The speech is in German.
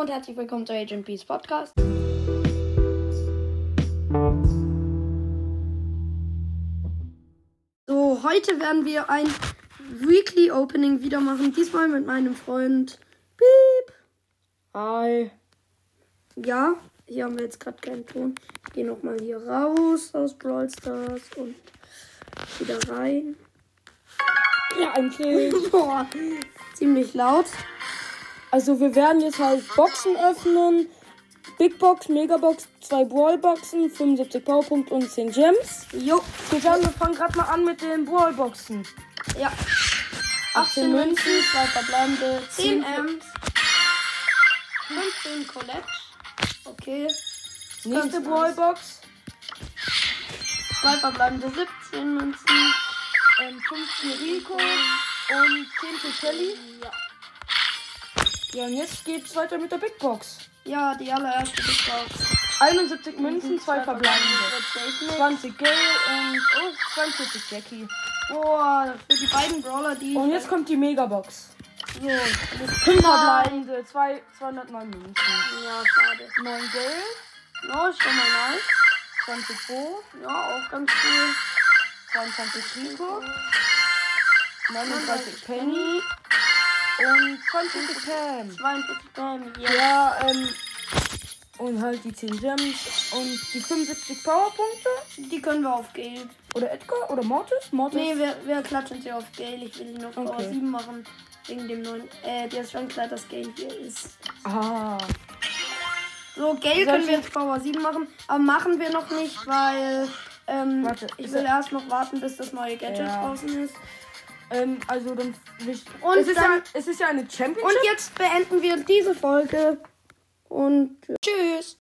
und herzlich willkommen zu Agent Peace Podcast. So, heute werden wir ein Weekly Opening wieder machen. Diesmal mit meinem Freund Piep. Hi. Ja, hier haben wir jetzt gerade keinen Ton. Ich gehe nochmal hier raus aus Brawl Stars und wieder rein. Ja, eigentlich. Boah, ziemlich laut. Also wir werden jetzt halt Boxen öffnen. Big Box, Megabox, zwei Brawlboxen, 75 Powerpunkte und 10 Gems. Jo, Wir sagen, wir fangen gerade mal an mit den Brawlboxen. ja. 18 Münzen, zwei verbleibende, 10 10 Amps. 15 Colette. Okay. Nächste nice. Brawlbox, Zwei verbleibende 17 Münzen. ähm, 15 Rico und 10 für Kelly. Ja. Ja, und jetzt geht's weiter mit der Big Box. Ja, die allererste Big Box. 71 Münzen, zwei verbleibende. Wird safe nicht. 20 Gale und oh, 42 Jackie. Boah, für die beiden Brawler, die. Und jetzt kommt die Megabox. So, das 5 verbleibende, zwei, 209 Münzen. Ja, schade. 9 Gale, Ja, ist schon mal nice. 20 Bo, Ja, auch ganz cool. 22 Rico, 39 Penny und 20 Pam. 42 Bam. Ja. Ja, ähm, und halt die 10 Gems und die 75 Powerpunkte. Die können wir auf Gale. Oder Edgar oder Mortis? Mortis? Nee, wir, wir klatschen sie auf Gale. Ich will die nur Power Okay. 7 machen. Wegen dem neuen. Äh, der ist schon klar, dass Gale hier ist. Ah. So, Gale können wir jetzt- Power 7 machen. Aber machen wir noch nicht, weil. Ähm, Warte, ich will er- erst noch warten, bis das neue Gadget Ja. draußen ist. Ähm, also dann. Und es, ist dann- ja, es ist ja eine Championship. Und jetzt beenden wir diese Folge. Und tschüss.